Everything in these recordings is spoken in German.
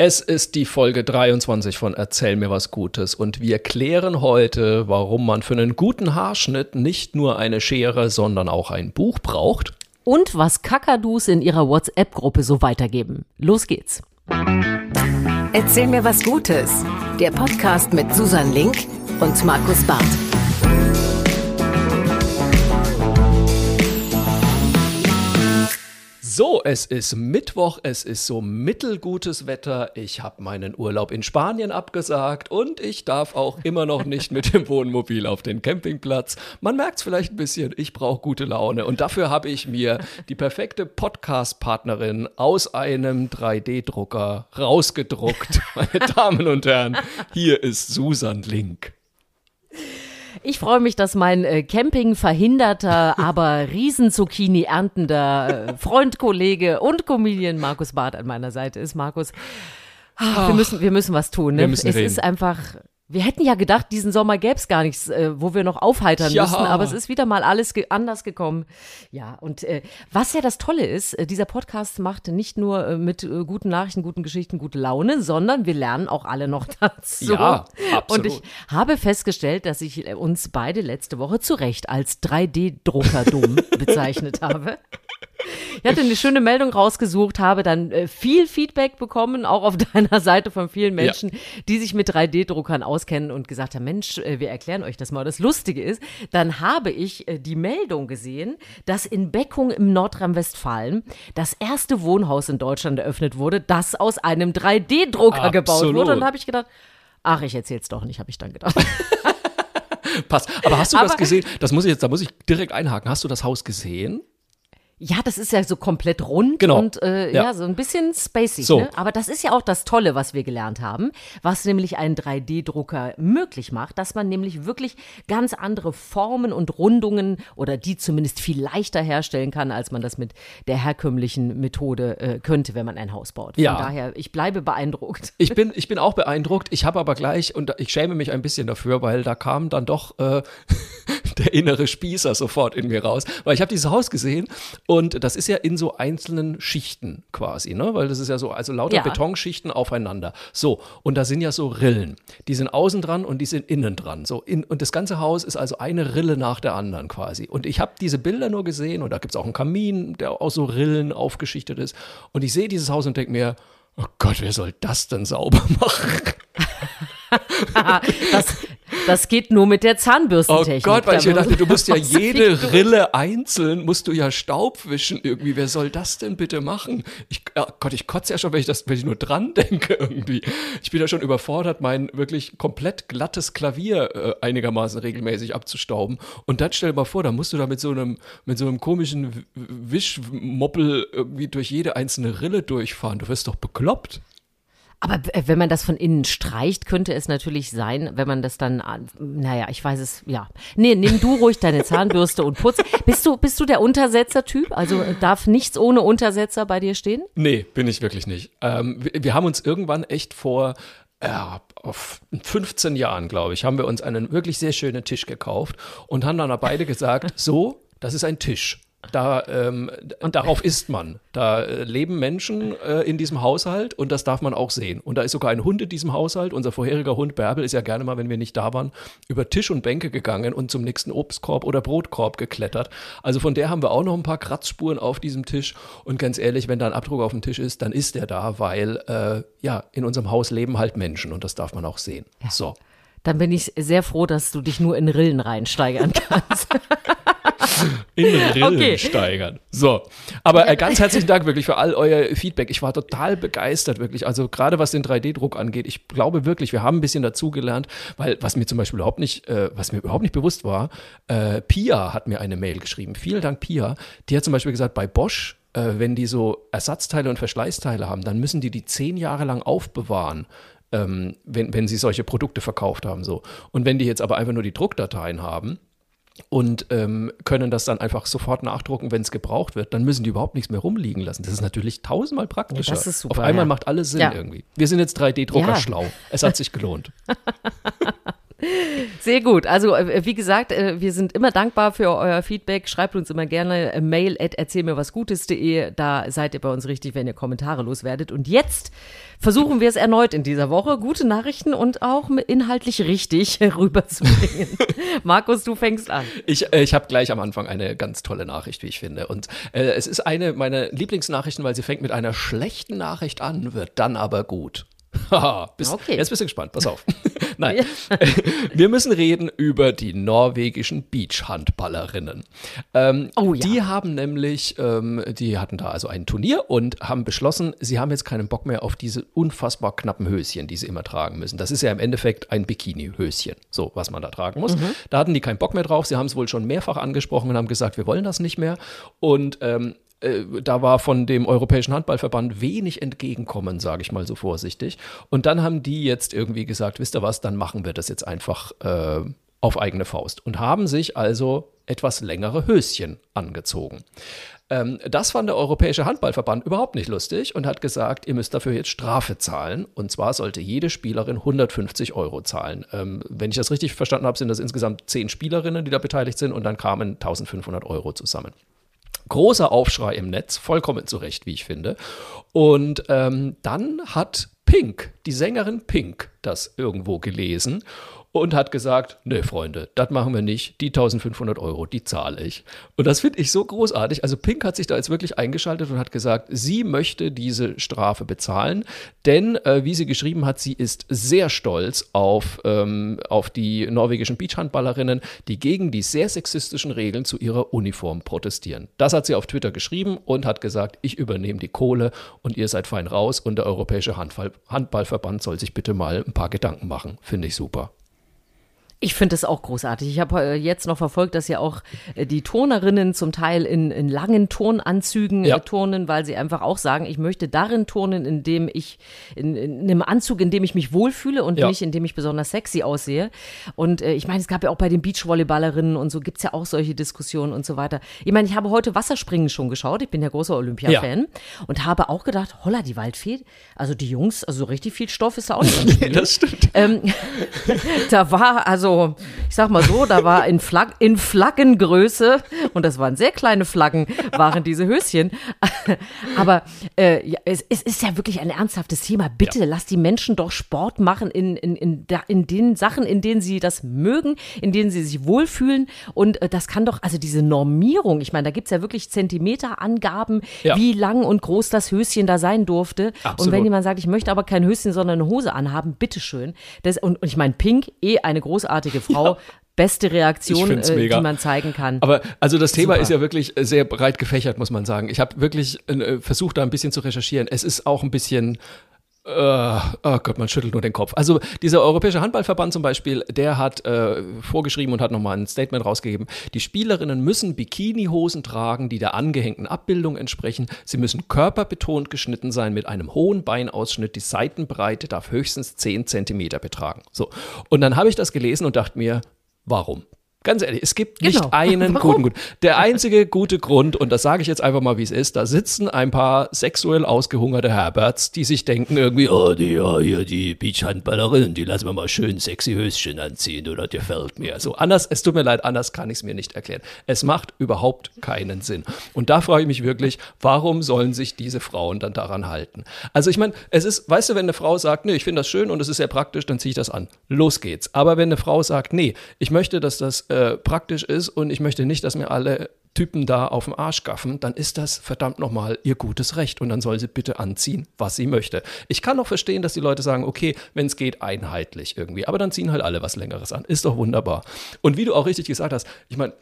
Es ist die Folge 23 von Erzähl mir was Gutes und wir klären heute, warum man für einen guten Haarschnitt nicht nur eine Schere, sondern auch ein Buch braucht. Und was Kakadus in ihrer WhatsApp-Gruppe so weitergeben. Los geht's. Erzähl mir was Gutes. Der Podcast mit Susan Link und Markus Barth. So, es ist Mittwoch, es ist so mittelgutes Wetter. Ich habe meinen Urlaub in Spanien abgesagt und ich darf auch immer noch nicht mit dem Wohnmobil auf den Campingplatz. Man merkt es vielleicht ein bisschen, ich brauche gute Laune und dafür habe ich mir die perfekte Podcast-Partnerin aus einem 3D-Drucker rausgedruckt. Meine Damen und Herren, hier ist Susan Link. Ich freue mich, dass mein äh, Camping verhinderter, aber Riesenzucchini erntender äh, Freund, Kollege und Comedian Markus Barth an meiner Seite ist. Markus, ach, wir müssen, wir müssen was tun. Ne? Wir müssen es reden. ist einfach wir hätten ja gedacht, diesen Sommer gäbe es gar nichts, äh, wo wir noch aufheitern Ja. müssen, aber es ist wieder mal alles ge anders gekommen. Ja, und äh, was ja das Tolle ist, äh, dieser Podcast macht nicht nur äh, mit äh, guten Nachrichten, guten Geschichten, gute Laune, sondern wir lernen auch alle noch dazu. Ja, absolut. Und ich habe festgestellt, dass ich äh, uns beide letzte Woche zu Recht als 3D-Drucker-dumm bezeichnet habe. Ich hatte eine schöne Meldung rausgesucht, habe dann äh, viel Feedback bekommen, auch auf deiner Seite von vielen Menschen, die sich mit 3D-Druckern auskennen und gesagt haben, Mensch, äh, wir erklären euch das mal. Das Lustige ist, dann habe ich äh, die Meldung gesehen, dass in Beckung im Nordrhein-Westfalen das erste Wohnhaus in Deutschland eröffnet wurde, das aus einem 3D-Drucker gebaut wurde. Und da habe ich gedacht, ach, ich erzähl's doch nicht, habe ich dann gedacht. Passt. Aber hast du das Aber- gesehen? Das muss ich jetzt, da muss ich direkt einhaken. Hast du das Haus gesehen? Ja, das ist ja so komplett rund Genau. und äh, ja. Ja. so ein bisschen spacey. So. Ne? Aber das ist ja auch das Tolle, was wir gelernt haben, was nämlich ein 3D-Drucker möglich macht, dass man nämlich wirklich ganz andere Formen und Rundungen oder die zumindest viel leichter herstellen kann, als man das mit der herkömmlichen Methode äh, könnte, wenn man ein Haus baut. Von Ja. daher, ich bleibe beeindruckt. Ich bin, ich bin auch beeindruckt. Ich habe aber gleich, und ich schäme mich ein bisschen dafür, weil da kam dann doch äh, der innere Spießer sofort in mir raus. Weil ich habe dieses Haus gesehen und das ist ja in so einzelnen Schichten quasi, ne? Weil das ist ja so, also lauter Ja. Betonschichten aufeinander. So, und da sind ja so Rillen. Die sind außen dran und die sind innen dran. So, in, und das ganze Haus ist also eine Rille nach der anderen quasi. Und ich habe diese Bilder nur gesehen und da gibt es auch einen Kamin, der aus so Rillen aufgeschichtet ist. Und ich sehe dieses Haus und denke mir, oh Gott, wer soll das denn sauber machen? Das, das geht nur mit der Oh Zahnbürstentechnik. Gott, weil ich mir Da dachte, du musst ja jede Rille einzeln, musst du ja Staub wischen irgendwie. Wer soll das denn bitte machen? Ich, oh Gott, ich kotze ja schon, wenn ich das, wenn ich nur dran denke irgendwie. Ich bin ja schon überfordert, mein wirklich komplett glattes Klavier äh, einigermaßen regelmäßig abzustauben. Und dann stell dir mal vor, da musst du da mit so einem, mit so einem komischen Wischmoppel irgendwie durch jede einzelne Rille durchfahren. Du wirst doch bekloppt. Aber äh, wenn man das von innen streicht, könnte es natürlich sein, wenn man das dann, an- naja, ich weiß es, ja. Nee, nimm du ruhig deine Zahnbürste und putz. Bist du, bist du der Untersetzer-Typ? Also äh, darf nichts ohne Untersetzer bei dir stehen? Nee, bin ich wirklich nicht. Ähm, wir, wir haben uns irgendwann echt vor ja, auf 15 Jahren, glaube ich, haben wir uns einen wirklich sehr schönen Tisch gekauft und haben dann beide gesagt, so, das ist ein Tisch. Da, ähm, und darauf isst man. Da äh, leben Menschen äh, in diesem Haushalt und das darf man auch sehen. Und da ist sogar ein Hund in diesem Haushalt. Unser vorheriger Hund Bärbel ist ja gerne mal, wenn wir nicht da waren, über Tisch und Bänke gegangen und zum nächsten Obstkorb oder Brotkorb geklettert. Also von der haben wir auch noch ein paar Kratzspuren auf diesem Tisch. Und ganz ehrlich, wenn da ein Abdruck auf dem Tisch ist, dann ist der da, weil äh, ja, in unserem Haus leben halt Menschen und das darf man auch sehen. So. Dann bin ich sehr froh, dass du dich nur in Rillen reinsteigern kannst. In Rillen Okay. steigern. So. Aber äh, ganz herzlichen Dank wirklich für all euer Feedback. Ich war total begeistert, wirklich. Also gerade was den 3D-Druck angeht, ich glaube wirklich, wir haben ein bisschen dazugelernt, weil was mir zum Beispiel überhaupt nicht, äh, was mir überhaupt nicht bewusst war, äh, Pia hat mir eine Mail geschrieben. Vielen Dank, Pia. Die hat zum Beispiel gesagt, bei Bosch, äh, wenn die so Ersatzteile und Verschleißteile haben, dann müssen die die zehn Jahre lang aufbewahren. Ähm, wenn, wenn sie solche Produkte verkauft haben. So. Und wenn die jetzt aber einfach nur die Druckdateien haben, und ähm, können das dann einfach sofort nachdrucken, wenn es gebraucht wird, dann müssen die überhaupt nichts mehr rumliegen lassen. Das ist natürlich tausendmal praktischer. Ja, das ist super, Auf einmal ja. macht alles Sinn Ja. irgendwie. Wir sind jetzt 3D-Drucker Ja. schlau. Es hat sich gelohnt. Sehr gut. Also, äh, wie gesagt, äh, wir sind immer dankbar für euer Feedback. Schreibt uns immer gerne Mail at erzählmirwasgutes.de. Da seid ihr bei uns richtig, wenn ihr Kommentare loswerdet. Und jetzt versuchen wir es erneut in dieser Woche, gute Nachrichten und auch inhaltlich richtig rüberzubringen. Markus, du fängst an. Ich, äh, ich habe gleich am Anfang eine ganz tolle Nachricht, wie ich finde. Und äh, es ist eine meiner Lieblingsnachrichten, weil sie fängt mit einer schlechten Nachricht an, wird dann aber gut. Haha, okay. jetzt bist du gespannt, pass auf. Nein, wir müssen reden über die norwegischen Beachhandballerinnen. Ähm, oh, ja. Die haben nämlich, ähm, die hatten da also ein Turnier und haben beschlossen, sie haben jetzt keinen Bock mehr auf diese unfassbar knappen Höschen, die sie immer tragen müssen. Das ist ja im Endeffekt ein Bikini-Höschen, so was man da tragen muss. Mhm. Da hatten die keinen Bock mehr drauf. Sie haben es wohl schon mehrfach angesprochen und haben gesagt, wir wollen das nicht mehr. Und ähm, äh, da war von dem Europäischen Handballverband wenig Entgegenkommen, sage ich mal so vorsichtig. Und dann haben die jetzt irgendwie gesagt, wisst ihr was, dann machen wir das jetzt einfach äh, auf eigene Faust und haben sich also etwas längere Höschen angezogen. Ähm, das fand der Europäische Handballverband überhaupt nicht lustig und hat gesagt, ihr müsst dafür jetzt Strafe zahlen. Und zwar sollte jede Spielerin 150 Euro zahlen. Ähm, wenn ich das richtig verstanden habe, sind das insgesamt zehn Spielerinnen, die da beteiligt sind und dann kamen 1500 Euro zusammen. Großer Aufschrei im Netz, vollkommen zu Recht, wie ich finde. Und ähm, dann hat Pink, die Sängerin Pink, das irgendwo gelesen und hat gesagt, ne Freunde, das machen wir nicht, die 1500 Euro, die zahle ich. Und das finde ich so großartig. Also Pink hat sich da jetzt wirklich eingeschaltet und hat gesagt, sie möchte diese Strafe bezahlen, denn äh, wie sie geschrieben hat, sie ist sehr stolz auf, ähm, auf die norwegischen Beachhandballerinnen, die gegen die sehr sexistischen Regeln zu ihrer Uniform protestieren. Das hat sie auf Twitter geschrieben und hat gesagt, ich übernehme die Kohle und ihr seid fein raus und der Europäische Handball Handballverband soll sich bitte mal ein paar Gedanken machen. Finde ich super. Ich finde es auch großartig. Ich habe äh, jetzt noch verfolgt, dass ja auch äh, die Turnerinnen zum Teil in, in langen Turnanzügen ja. äh, turnen, weil sie einfach auch sagen, ich möchte darin turnen, in dem ich, in, in einem Anzug, in dem ich mich wohlfühle und ja. nicht, in dem ich besonders sexy aussehe. Und äh, ich meine, es gab ja auch bei den Beachvolleyballerinnen und so gibt es ja auch solche Diskussionen und so weiter. Ich meine, ich habe heute Wasserspringen schon geschaut. Ich bin ja großer Olympia-Fan ja. und habe auch gedacht, holla, die Waldfee, also die Jungs, also so richtig viel Stoff ist da auch nicht. das stimmt. Ähm, da war also also, ich sag mal so, da war in, Flag in Flaggengröße, und das waren sehr kleine Flaggen, waren diese Höschen. Aber äh, ja, es, es, ist ja wirklich ein ernsthaftes Thema. Bitte ja. lasst die Menschen doch Sport machen in, in, in, in den Sachen, in denen sie das mögen, in denen sie sich wohlfühlen. Und äh, das kann doch, also diese Normierung, ich meine, da gibt es ja wirklich Zentimeterangaben, ja. wie lang und groß das Höschen da sein durfte. Absolut. Und wenn jemand sagt, ich möchte aber kein Höschen, sondern eine Hose anhaben, bitteschön. Das, und, und ich meine, Pink, eh eine großartige großartige Frau. Ja. Beste Reaktion, äh, die man zeigen kann. Aber also das Thema Super. ist ja wirklich äh, sehr breit gefächert, muss man sagen. Ich habe wirklich äh, versucht, da ein bisschen zu recherchieren. Es ist auch ein bisschen Uh, oh Gott, man schüttelt nur den Kopf. Also dieser Europäische Handballverband zum Beispiel, der hat äh, vorgeschrieben und hat nochmal ein Statement rausgegeben, die Spielerinnen müssen Bikinihosen tragen, die der angehängten Abbildung entsprechen. Sie müssen körperbetont geschnitten sein mit einem hohen Beinausschnitt. Die Seitenbreite darf höchstens 10 Zentimeter betragen. So. Und dann habe ich das gelesen und dachte mir, warum? Ganz ehrlich, es gibt nicht genau. einen Warum? guten Grund. Der einzige gute Grund, und das sage ich jetzt einfach mal, wie es ist, da sitzen ein paar sexuell ausgehungerte Herberts, die sich denken irgendwie, oh, die, ja, hier die Beachhandballerin, die lassen wir mal schön sexy Höschen anziehen oder dir fällt mir. So anders, es tut mir leid, anders kann ich es mir nicht erklären. Es macht überhaupt keinen Sinn. Und da frage ich mich wirklich, warum sollen sich diese Frauen dann daran halten? Also ich meine, es ist, weißt du, wenn eine Frau sagt, nee, ich finde das schön und es ist sehr praktisch, dann ziehe ich das an. Los geht's. Aber wenn eine Frau sagt, nee, ich möchte, dass das äh, praktisch ist und ich möchte nicht, dass mir alle Typen da auf den Arsch gaffen, dann ist das verdammt nochmal ihr gutes Recht und dann soll sie bitte anziehen, was sie möchte. Ich kann auch verstehen, dass die Leute sagen, okay, wenn es geht, einheitlich irgendwie, aber dann ziehen halt alle was Längeres an. Ist doch wunderbar. Und wie du auch richtig gesagt hast, ich meine,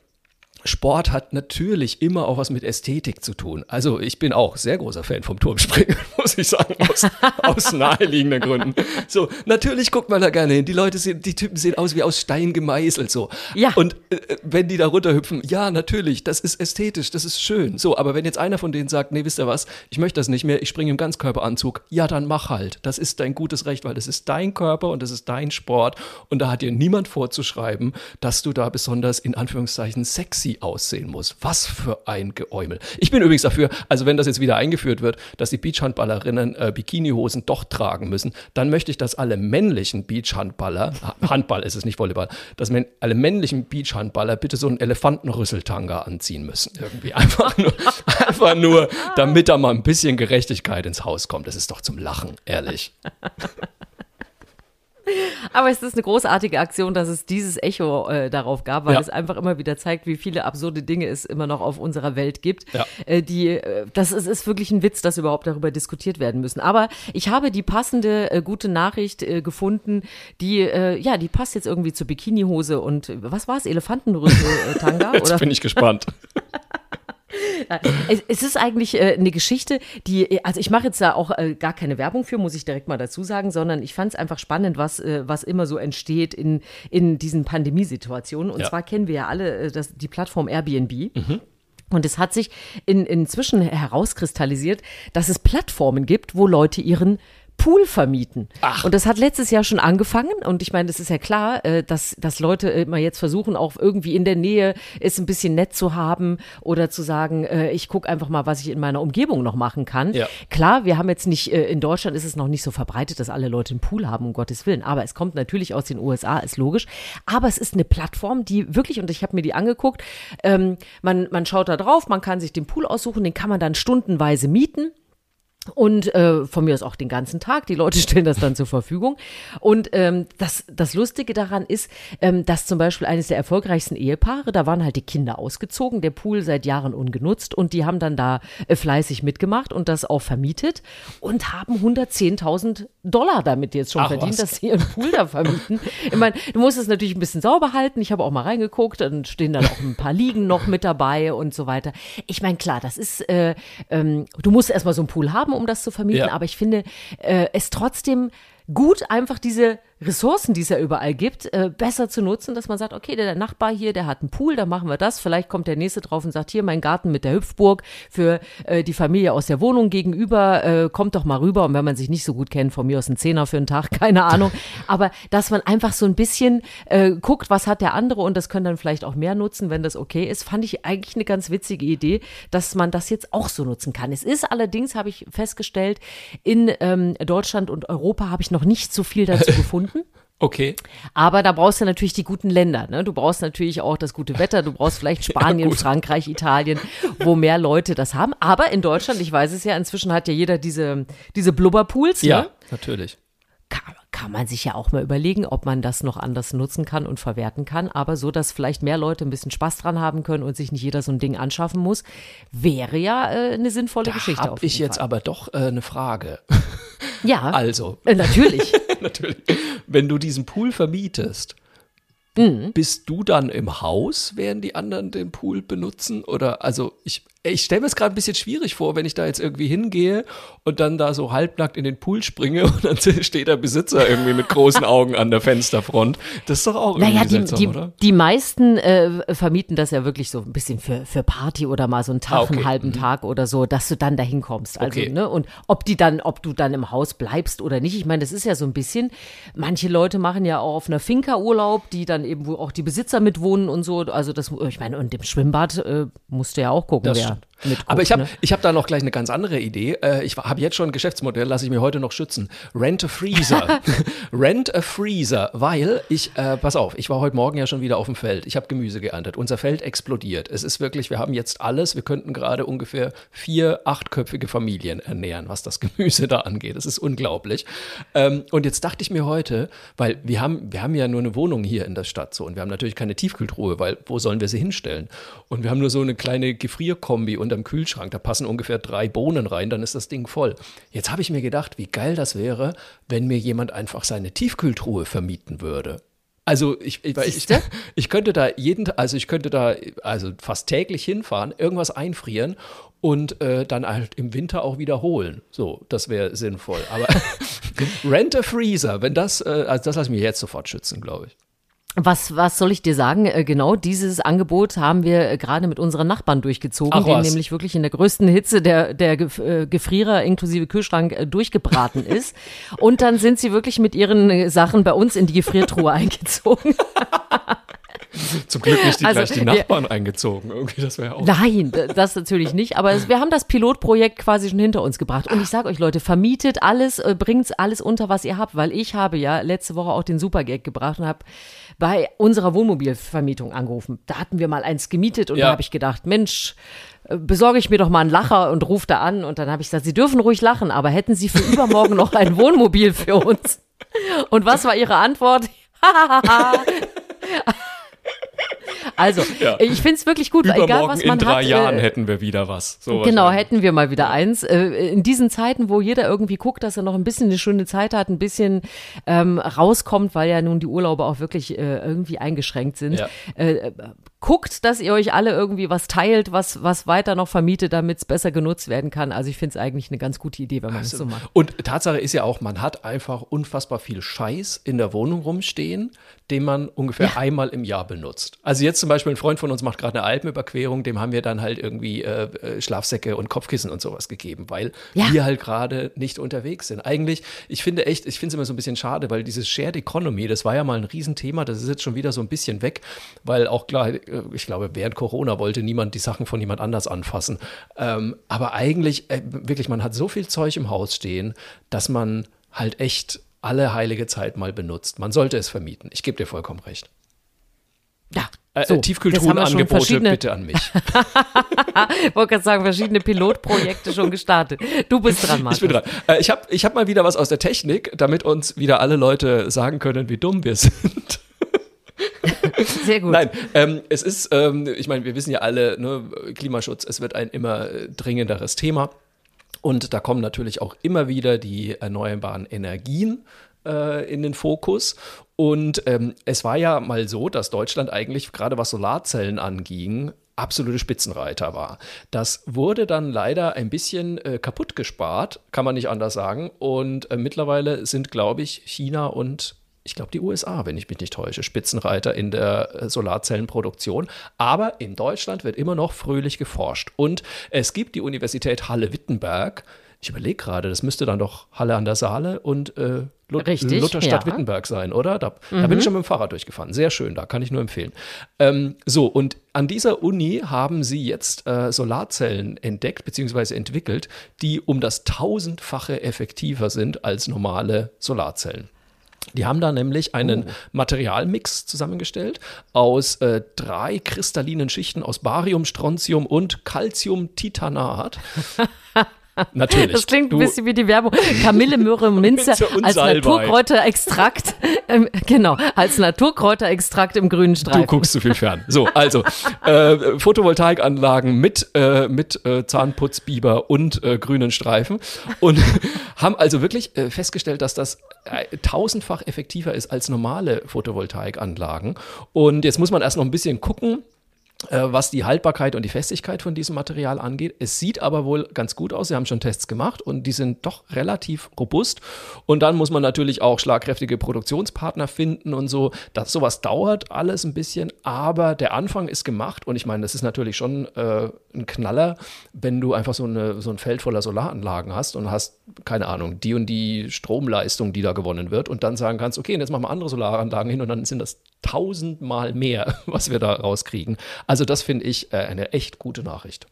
Sport hat natürlich immer auch was mit Ästhetik zu tun. Also ich bin auch sehr großer Fan vom Turmspringen, muss ich sagen, aus, aus naheliegenden Gründen. So, natürlich guckt man da gerne hin. Die Leute sehen, die Typen sehen aus wie aus Stein gemeißelt so. Ja. Und äh, wenn die da runterhüpfen, ja, natürlich, das ist ästhetisch, das ist schön. So, aber wenn jetzt einer von denen sagt, nee, wisst ihr was, ich möchte das nicht mehr, ich springe im Ganzkörperanzug, ja, dann mach halt. Das ist dein gutes Recht, weil das ist dein Körper und das ist dein Sport und da hat dir niemand vorzuschreiben, dass du da besonders in Anführungszeichen sexy aussehen muss. Was für ein Geäumel. Ich bin übrigens dafür, also wenn das jetzt wieder eingeführt wird, dass die Beachhandballerinnen äh, Bikinihosen doch tragen müssen, dann möchte ich, dass alle männlichen Beachhandballer, Handball ist es nicht Volleyball, dass alle männlichen Beachhandballer bitte so einen Elefantenrüsseltanga anziehen müssen. Irgendwie einfach nur, einfach nur, damit da mal ein bisschen Gerechtigkeit ins Haus kommt. Das ist doch zum Lachen, ehrlich. Aber es ist eine großartige Aktion, dass es dieses Echo äh, darauf gab, weil Ja. es einfach immer wieder zeigt, wie viele absurde Dinge es immer noch auf unserer Welt gibt. Ja. Äh, die, äh, das ist, ist wirklich ein Witz, dass überhaupt darüber diskutiert werden müssen. Aber ich habe die passende äh, gute Nachricht äh, gefunden, die, äh, ja, die passt jetzt irgendwie zur Bikinihose und äh, was war es? Elefantenrüssel-Tanga? Jetzt oder bin ich gespannt. es, es ist eigentlich äh, eine Geschichte, die, äh, also ich mache jetzt da auch äh, gar keine Werbung für, muss ich direkt mal dazu sagen, sondern ich fand es einfach spannend, was, äh, was immer so entsteht in, in diesen Pandemiesituationen. Und Ja. zwar kennen wir ja alle äh, das, die Plattform Airbnb. Und es hat sich in, inzwischen herauskristallisiert, dass es Plattformen gibt, wo Leute ihren Pool vermieten. Ach. Und das hat letztes Jahr schon angefangen. Und ich meine, das ist ja klar, äh, dass, dass Leute immer jetzt versuchen, auch irgendwie in der Nähe es ein bisschen nett zu haben oder zu sagen, äh, ich gucke einfach mal, was ich in meiner Umgebung noch machen kann. Ja. Klar, wir haben jetzt nicht, äh, in Deutschland ist es noch nicht so verbreitet, dass alle Leute einen Pool haben, um Gottes Willen. Aber es kommt natürlich aus den USA, ist logisch. Aber es ist eine Plattform, die wirklich, und ich habe mir die angeguckt, ähm, man, man schaut da drauf, man kann sich den Pool aussuchen, den kann man dann stundenweise mieten. Und äh, von mir aus auch den ganzen Tag. Die Leute stellen das dann zur Verfügung. Und ähm, das, das Lustige daran ist, ähm, dass zum Beispiel eines der erfolgreichsten Ehepaare, da waren halt die Kinder ausgezogen, der Pool seit Jahren ungenutzt und die haben dann da äh, fleißig mitgemacht und das auch vermietet und haben 110.000 Dollar damit jetzt schon Ach, verdient, was. dass sie ihren Pool da vermieten. Ich meine, du musst es natürlich ein bisschen sauber halten. Ich habe auch mal reingeguckt, dann stehen dann auch ein paar Liegen noch mit dabei und so weiter. Ich meine, klar, das ist, äh, ähm, du musst erstmal so einen Pool haben, um das zu vermieten, Ja. aber ich finde äh, es trotzdem gut, einfach diese Ressourcen, die es ja überall gibt, äh, besser zu nutzen, dass man sagt, okay, der, der Nachbar hier, der hat einen Pool, da machen wir das. Vielleicht kommt der nächste drauf und sagt, hier mein Garten mit der Hüpfburg für äh, die Familie aus der Wohnung gegenüber, äh, kommt doch mal rüber. Und wenn man sich nicht so gut kennt, von mir aus ein Zehner für einen Tag, keine Ahnung. Aber dass man einfach so ein bisschen äh, guckt, was hat der andere und das können dann vielleicht auch mehr nutzen, wenn das okay ist, fand ich eigentlich eine ganz witzige Idee, dass man das jetzt auch so nutzen kann. Es ist allerdings, habe ich festgestellt, in ähm, Deutschland und Europa habe ich noch nicht so viel dazu gefunden. Okay. Aber da brauchst du natürlich die guten Länder. Ne? Du brauchst natürlich auch das gute Wetter. Du brauchst vielleicht Spanien, gut. Frankreich, Italien, wo mehr Leute das haben. Aber in Deutschland, ich weiß es ja, inzwischen hat ja jeder diese, diese Blubberpools. Ja, Ne? natürlich. Kann, kann man sich ja auch mal überlegen, ob man das noch anders nutzen kann und verwerten kann. Aber so, dass vielleicht mehr Leute ein bisschen Spaß dran haben können und sich nicht jeder so ein Ding anschaffen muss, wäre ja äh, eine sinnvolle Geschichte. Habe ich jetzt Fall. aber doch äh, eine Frage. Ja, Also, äh, natürlich. natürlich. Wenn du diesen Pool vermietest, Mhm. bist du dann im Haus, während die anderen den Pool benutzen? Oder also ich, ich stelle mir es gerade ein bisschen schwierig vor, wenn ich da jetzt irgendwie hingehe und dann da so halbnackt in den Pool springe und dann steht der Besitzer irgendwie mit großen Augen an der Fensterfront. Das ist doch auch irgendwie Naja, die, seltsam, die, oder? die meisten äh, vermieten das ja wirklich so ein bisschen für, für Party oder mal so einen Tag, Ah, okay. einen halben Tag oder so, dass du dann dahin kommst. Also, Okay. ne, und ob die dann, ob du dann im Haus bleibst oder nicht, ich meine, das ist ja so ein bisschen, manche Leute machen ja auch auf einer Finca Urlaub, die dann eben, wo auch die Besitzer mitwohnen und so. Also das, ich meine, und im Schwimmbad äh, musst du ja auch gucken, Das wer stimmt. Mitguckt. Aber ich habe ne? ich hab da noch gleich eine ganz andere Idee. Äh, ich habe jetzt schon ein Geschäftsmodell, lasse ich mir heute noch schützen. Rent a Freezer. Rent a Freezer, weil ich, äh, pass auf, ich war heute Morgen ja schon wieder auf dem Feld. Ich habe Gemüse geerntet. Unser Feld explodiert. Es ist wirklich, wir haben jetzt alles. Wir könnten gerade ungefähr vier, achtköpfige Familien ernähren, was das Gemüse da angeht. Das ist unglaublich. Ähm, und jetzt dachte ich mir heute, weil wir haben, wir haben ja nur eine Wohnung hier in der Stadt so und wir haben natürlich keine Tiefkühltruhe, weil wo sollen wir sie hinstellen? Und wir haben nur so eine kleine Gefrierkombi unterm Kühlschrank. Da passen ungefähr drei Bohnen rein, dann ist das Ding voll. Jetzt habe ich mir gedacht, wie geil das wäre, wenn mir jemand einfach seine Tiefkühltruhe vermieten würde. Also ich, ich, ich, ich könnte da jeden, also ich könnte da also fast täglich hinfahren, irgendwas einfrieren und äh, dann halt im Winter auch wiederholen. So, das wäre sinnvoll. Aber Rent a Freezer, wenn das, äh, also das lasse ich mir jetzt sofort schützen, glaube ich. Was, was soll ich dir sagen? Äh, Genau dieses Angebot haben wir äh, gerade mit unseren Nachbarn durchgezogen, was. nämlich wirklich in der größten Hitze der, der äh, Gefrierer inklusive Kühlschrank durchgebraten ist. Und dann sind sie wirklich mit ihren Sachen bei uns in die Gefriertruhe eingezogen. Zum Glück nicht die, Also, gleich die wir- Nachbarn eingezogen. Irgendwie, das wäre auch. Nein, das natürlich nicht. Aber es, wir haben das Pilotprojekt quasi schon hinter uns gebracht. Und ich sage euch, Leute, vermietet alles, äh, bringt alles unter, was ihr habt. Weil ich habe ja letzte Woche auch den Supergag gebracht und habe bei unserer Wohnmobilvermietung angerufen. Da hatten wir mal eins gemietet und Ja. da habe ich gedacht, Mensch, äh, besorge ich mir doch mal einen Lacher und rufe da an. Und dann habe ich gesagt, Sie dürfen ruhig lachen, aber hätten Sie für übermorgen noch ein Wohnmobil für uns? Und was war Ihre Antwort? also, Ja. ich finde es wirklich gut, egal was man in drei hat. Jahren äh, hätten wir wieder was. So Genau, hätten wir mal wieder eins. Äh, In diesen Zeiten, wo jeder irgendwie guckt, dass er noch ein bisschen eine schöne Zeit hat, ein bisschen ähm, rauskommt, weil ja nun die Urlaube auch wirklich äh, irgendwie eingeschränkt sind. Ja. Guckt, dass ihr euch alle irgendwie was teilt, was, was weiter noch vermietet, damit es besser genutzt werden kann. Also ich finde es eigentlich eine ganz gute Idee, wenn man das so macht. Und Tatsache ist ja auch, man hat einfach unfassbar viel Scheiß in der Wohnung rumstehen, den man ungefähr einmal im Jahr benutzt. Also jetzt zum Beispiel ein Freund von uns macht gerade eine Alpenüberquerung, dem haben wir dann halt irgendwie äh, äh, Schlafsäcke und Kopfkissen und sowas gegeben, weil Ja. wir halt gerade nicht unterwegs sind. Eigentlich, ich finde echt, ich finde es immer so ein bisschen schade, weil dieses Shared Economy, das war ja mal ein Riesenthema, das ist jetzt schon wieder so ein bisschen weg, weil auch klar, ich glaube, während Corona wollte niemand die Sachen von jemand anders anfassen. Ähm, aber eigentlich, äh, wirklich, man hat so viel Zeug im Haus stehen, dass man halt echt alle heilige Zeit mal benutzt. Man sollte es vermieten. Ich gebe dir vollkommen recht. Ja, Äh, so, äh, Tiefkühltruhenangebote bitte an mich. Ich wollte gerade sagen, verschiedene Pilotprojekte schon gestartet. Du bist dran, Markus. Ich bin dran. Äh, ich habe ich hab mal wieder was aus der Technik, damit uns wieder alle Leute sagen können, wie dumm wir sind. Sehr gut. Nein, ähm, es ist, ähm, ich meine, wir wissen ja alle, ne, Klimaschutz, es wird ein immer äh, dringenderes Thema. Und da kommen natürlich auch immer wieder die erneuerbaren Energien äh, in den Fokus. Und ähm, es war ja mal so, dass Deutschland eigentlich, gerade was Solarzellen anging, absolute Spitzenreiter war. Das wurde dann leider ein bisschen äh, kaputt gespart, kann man nicht anders sagen. Und äh, mittlerweile sind, glaube ich, China und ich glaube, die USA, wenn ich mich nicht täusche, Spitzenreiter in der äh, Solarzellenproduktion. Aber in Deutschland wird immer noch fröhlich geforscht. Und es gibt die Universität Halle-Wittenberg. Ich überlege gerade, das müsste dann doch Halle an der Saale und äh, Lu Richtig, Lutherstadt ja. Wittenberg sein, oder? Da, da bin ich schon mit dem Fahrrad durchgefahren. Sehr schön, da kann ich nur empfehlen. Ähm, so, und an dieser Uni haben sie jetzt äh, Solarzellen entdeckt bzw. entwickelt, die um das tausendfache effektiver sind als normale Solarzellen. Die haben da nämlich einen Materialmix zusammengestellt aus äh, drei kristallinen Schichten aus Barium, Strontium und Calciumtitanat. Natürlich. Das klingt Du- ein bisschen wie die Werbung. Kamille, Möhre, Minze als. Naturkräuterextrakt. Ähm, genau, als Naturkräuterextrakt im grünen Du Streifen. guckst zu viel fern. So, also äh, Photovoltaikanlagen mit, äh, mit äh, Zahnputzbiber und äh, grünen Streifen und haben also wirklich äh, festgestellt, dass das äh, tausendfach effektiver ist als normale Photovoltaikanlagen. Und jetzt muss man erst noch ein bisschen gucken, was die Haltbarkeit und die Festigkeit von diesem Material angeht. Es sieht aber wohl ganz gut aus. Sie haben schon Tests gemacht und die sind doch relativ robust. Und dann muss man natürlich auch schlagkräftige Produktionspartner finden und so. Das sowas dauert alles ein bisschen, aber der Anfang ist gemacht. Und ich meine, das ist natürlich schon äh, ein Knaller, wenn du einfach so, eine, so ein Feld voller Solaranlagen hast und hast, keine Ahnung, die und die Stromleistung, die da gewonnen wird und dann sagen kannst, okay, jetzt machen wir andere Solaranlagen hin und dann sind das tausendmal mehr, was wir da rauskriegen. Also das finde ich äh, eine echt gute Nachricht.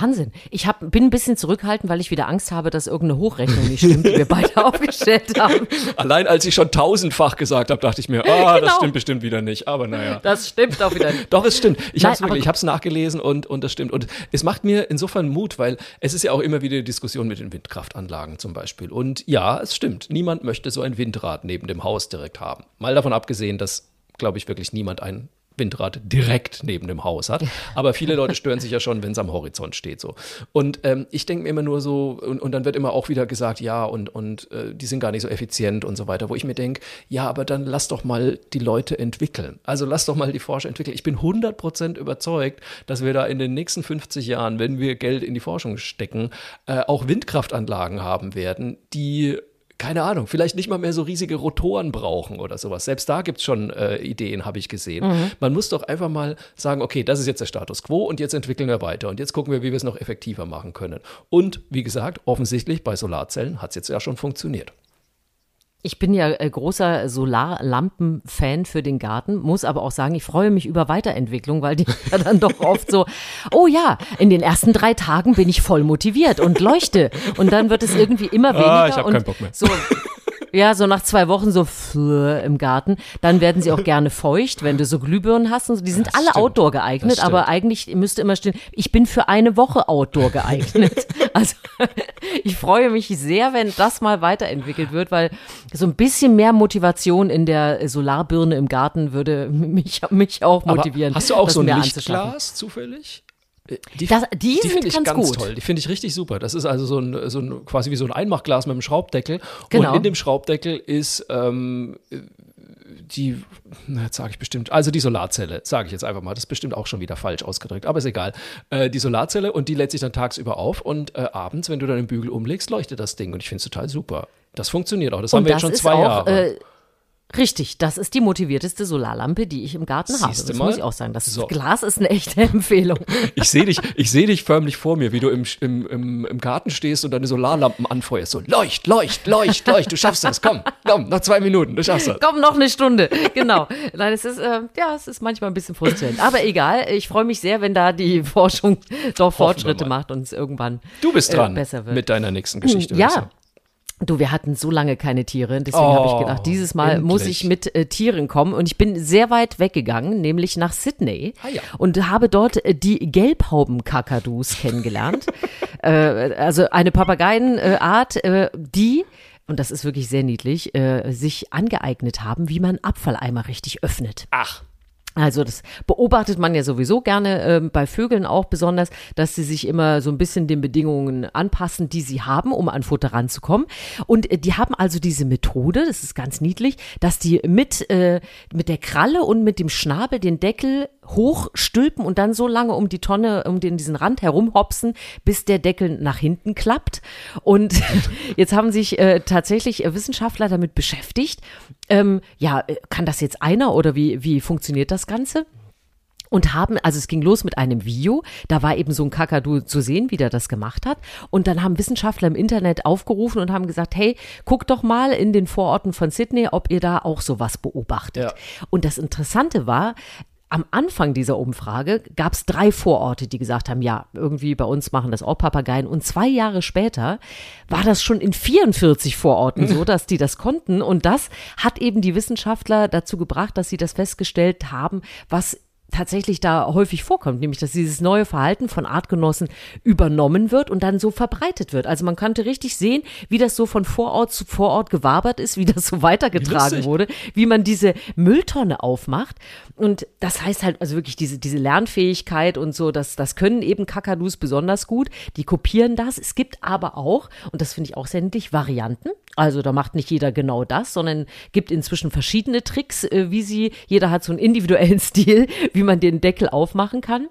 Wahnsinn. Ich hab, bin ein bisschen zurückhaltend, weil ich wieder Angst habe, dass irgendeine Hochrechnung nicht stimmt, die wir beide aufgestellt haben. Allein als ich schon tausendfach gesagt habe, dachte ich mir, ah, das Genau. stimmt bestimmt wieder nicht. Aber naja. Das stimmt auch wieder nicht. Doch, es stimmt. Ich habe es ich hab's nachgelesen und, und das stimmt. Und es macht mir insofern Mut, weil es ist ja auch immer wieder die Diskussion mit den Windkraftanlagen zum Beispiel. Und ja, es stimmt. Niemand möchte so ein Windrad neben dem Haus direkt haben. Mal davon abgesehen, dass, glaube ich, wirklich niemand ein Windrad direkt neben dem Haus hat. Aber viele Leute stören sich ja schon, wenn es am Horizont steht. So. Und ähm, ich denke mir immer nur so, und, und dann wird immer auch wieder gesagt, ja, und, und äh, die sind gar nicht so effizient und so weiter, wo ich mir denke, ja, aber dann lass doch mal die Leute entwickeln. Also lass doch mal die Forscher entwickeln. Ich bin 100% überzeugt, dass wir da in den nächsten 50 Jahren, wenn wir Geld in die Forschung stecken, äh, auch Windkraftanlagen haben werden, die keine Ahnung, vielleicht nicht mal mehr so riesige Rotoren brauchen oder sowas. Selbst da gibt es schon äh, Ideen, habe ich gesehen. Man muss doch einfach mal sagen, okay, das ist jetzt der Status quo und jetzt entwickeln wir weiter und jetzt gucken wir, wie wir es noch effektiver machen können. Und wie gesagt, offensichtlich bei Solarzellen hat es jetzt ja schon funktioniert. Ich bin ja äh, großer Solarlampen-Fan für den Garten, muss aber auch sagen, ich freue mich über Weiterentwicklung, weil die ja dann doch oft so, oh ja, in den ersten drei Tagen bin ich voll motiviert und leuchte. Und dann wird es irgendwie immer weniger. Ah, ich hab und keinen Bock mehr. So, ja, so nach zwei Wochen so im Garten. Dann werden sie auch gerne feucht, wenn du so Glühbirnen hast. Und so. Die sind Das alle stimmt. outdoor geeignet, aber eigentlich müsste immer stehen, ich bin für eine Woche outdoor geeignet. also ich freue mich sehr, wenn das mal weiterentwickelt wird, weil so ein bisschen mehr Motivation in der Solarbirne im Garten würde mich, mich auch motivieren. Aber hast du auch so ein. Lichtglas zufällig? Die, Das- die sind finde ich ganz ganz gut. toll. Die finde ich richtig super. Das ist also so ein, so ein quasi wie so ein Einmachglas mit einem Schraubdeckel. Genau. Und in dem Schraubdeckel ist ähm, die, na, jetzt sage ich bestimmt, also die Solarzelle, sage ich jetzt einfach mal. Das ist bestimmt auch schon wieder falsch ausgedrückt, aber ist egal. Äh, die Solarzelle und die lädt sich dann tagsüber auf und äh, abends, wenn du dann den Bügel umlegst, leuchtet das Ding und ich finde es total super. Das funktioniert auch. Das haben Und wir das jetzt schon zwei auch, Jahre. Äh, richtig, das ist die motivierteste Solarlampe, die ich im Garten habe. Siehste Das mal. muss ich auch sagen. Das So. Glas ist eine echte Empfehlung. Ich sehe dich, ich sehe dich förmlich vor mir, wie du im, im, im, im Garten stehst und deine Solarlampen anfeuerst. So, leucht, leucht, leucht, leucht, du schaffst das, komm, komm, noch zwei Minuten, du schaffst das. Komm, noch eine Stunde. Genau. Nein, es ist, äh, ja, es ist manchmal ein bisschen frustrierend. Aber egal, ich freue mich sehr, wenn da die Forschung doch Fortschritte macht und es irgendwann Du bist äh, dran besser wird. mit deiner nächsten Geschichte. ja. Du, wir hatten so lange keine Tiere, deswegen habe ich Oh, gedacht, dieses Mal muss endlich. ich mit äh, Tieren kommen und ich bin sehr weit weggegangen, nämlich nach Sydney Ah ja. und habe dort äh, die Gelbhaubenkakadus kennengelernt. äh, also eine Papageienart, äh, die und das ist wirklich sehr niedlich, äh, sich angeeignet haben, wie man Abfalleimer richtig öffnet. Ach, Also das beobachtet man ja sowieso gerne ähm, bei Vögeln auch besonders, dass sie sich immer so ein bisschen den Bedingungen anpassen, die sie haben, um an Futter ranzukommen. Und äh, die haben also diese Methode, das ist ganz niedlich, dass die mit, äh, mit der Kralle und mit dem Schnabel den Deckel hochstülpen und dann so lange um die Tonne, um den, diesen Rand herumhopsen, bis der Deckel nach hinten klappt. Und jetzt haben sich äh, tatsächlich äh, Wissenschaftler damit beschäftigt. Ähm, ja, äh, kann das jetzt einer oder wie, wie funktioniert das Ganze? Und haben, also es ging los mit einem Video, da war eben so ein Kakadu zu sehen, wie der das gemacht hat. Und dann haben Wissenschaftler im Internet aufgerufen und haben gesagt, hey, guckt doch mal in den Vororten von Sydney, ob ihr da auch sowas beobachtet. Ja. Und das Interessante war, am Anfang dieser Umfrage gab es drei Vororte, die gesagt haben, ja, irgendwie bei uns machen das auch Papageien. Und zwei Jahre später war das schon in 44 Vororten so, dass die das konnten. Und das hat eben die Wissenschaftler dazu gebracht, dass sie das festgestellt haben, was tatsächlich da häufig vorkommt, nämlich dass dieses neue Verhalten von Artgenossen übernommen wird und dann so verbreitet wird. Also man konnte richtig sehen, wie das so von Vorort zu Vorort gewabert ist, wie das so weitergetragen lustig. wurde, wie man diese Mülltonne aufmacht. Und das heißt halt, also wirklich diese, diese Lernfähigkeit und so, das, das können eben Kakadus besonders gut. Die kopieren das. Es gibt aber auch, und das finde ich auch sehr niedlich, Varianten. Also da macht nicht jeder genau das, sondern gibt inzwischen verschiedene Tricks, äh, wie sie, jeder hat so einen individuellen Stil, wie man den Deckel aufmachen kann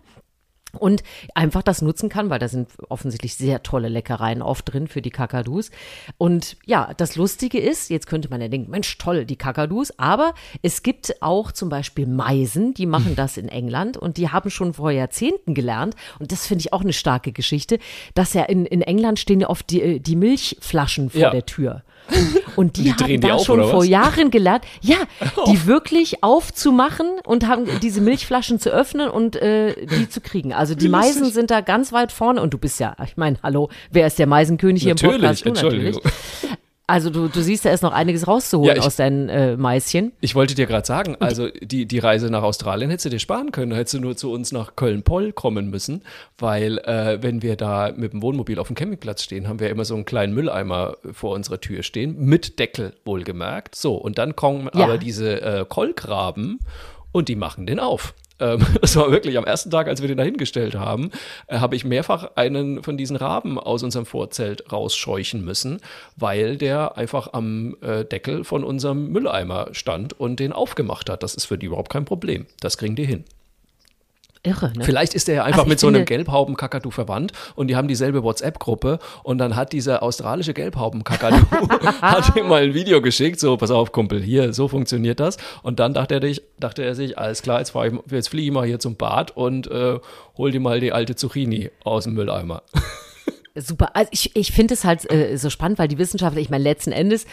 und einfach das nutzen kann, weil da sind offensichtlich sehr tolle Leckereien oft drin für die Kakadus. Und ja, das Lustige ist, jetzt könnte man ja denken, Mensch, toll, die Kakadus, aber es gibt auch zum Beispiel Meisen, die machen das in England und die haben schon vor Jahrzehnten gelernt, und das finde ich auch eine starke Geschichte, dass ja in, in England stehen ja oft die, die Milchflaschen vor Ja. der Tür. Und die, Die haben da auf, schon vor? Jahren gelernt, ja, die wirklich aufzumachen und haben diese Milchflaschen zu öffnen und äh, die zu kriegen. Also die. Meisen sind da ganz weit vorne und du bist ja, ich meine, hallo, wer ist der Meisenkönig hier im Natürlich, Podcast? Du Entschuldigung. natürlich. Also du, du siehst, da ist noch einiges rauszuholen Ja, ich- aus deinen äh, Maischen. ich wollte dir gerade sagen, also die, die Reise nach Australien hättest du dir sparen können. Da hättest du nur zu uns nach Köln-Poll kommen müssen, weil äh, wenn wir da mit dem Wohnmobil auf dem Campingplatz stehen, haben wir immer so einen kleinen Mülleimer vor unserer Tür stehen, mit Deckel wohlgemerkt. So, und dann kommen Ja. aber diese äh, Kolkraben und die machen den auf. Ähm, Das war wirklich am ersten Tag, als wir den da hingestellt haben, äh, habe ich mehrfach einen von diesen Raben aus unserem Vorzelt rausscheuchen müssen, weil der einfach am äh, Deckel von unserem Mülleimer stand und den aufgemacht hat. Das ist für die überhaupt kein Problem. Das kriegen die hin. Irre, ne? Vielleicht ist er ja einfach Also mit so einem Gelbhaubenkakadu verwandt und die haben dieselbe WhatsApp-Gruppe und dann hat dieser australische Gelbhaubenkakadu hat ihm mal ein Video geschickt, so pass auf Kumpel, hier, so funktioniert das und dann dachte er, sich, dachte er sich, alles klar, jetzt, fahr ich, jetzt fliege ich mal hier zum Bad und äh, hol dir mal die alte Zucchini aus dem Mülleimer. Super. Also ich, ich finde es halt äh, so spannend, weil die Wissenschaftler, ich meine, letzten Endes äh,